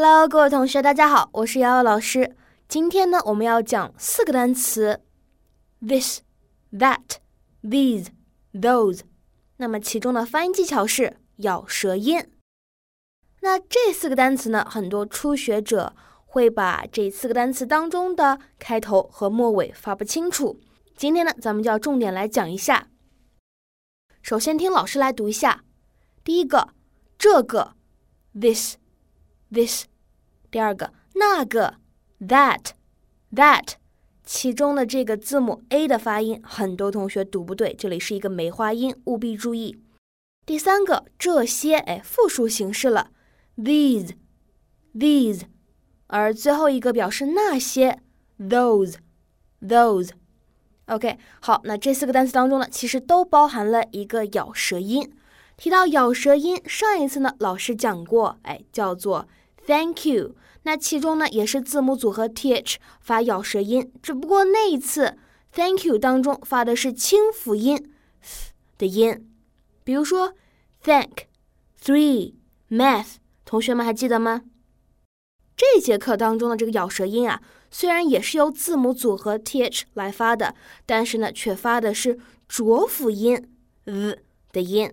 Hello，各位同学，大家好，我是瑶瑶老师。今天呢，我们要讲四个单词：this、that、these、those。那么其中的发音技巧是咬舌音。那这四个单词呢，很多初学者会把这四个单词当中的开头和末尾发不清楚。今天呢，咱们就要重点来讲一下。首先听老师来读一下，第一个，这个，this。this，第二个那个 that that，其中的这个字母 a 的发音，很多同学读不对，这里是一个梅花音，务必注意。第三个这些，哎，复数形式了，these these，而最后一个表示那些，those those。OK，好，那这四个单词当中呢，其实都包含了一个咬舌音。提到咬舌音，上一次呢，老师讲过，哎，叫做。Thank you。那其中呢，也是字母组合 th 发咬舌音，只不过那一次 Thank you 当中发的是清辅音的音。比如说 thank、three、math，同学们还记得吗？这节课当中的这个咬舌音啊，虽然也是由字母组合 th 来发的，但是呢，却发的是浊辅音 v 的音。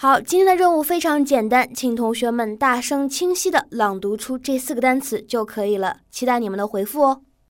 好，今天的任务非常简单，请同学们大声、清晰的朗读出这四个单词就可以了。期待你们的回复哦。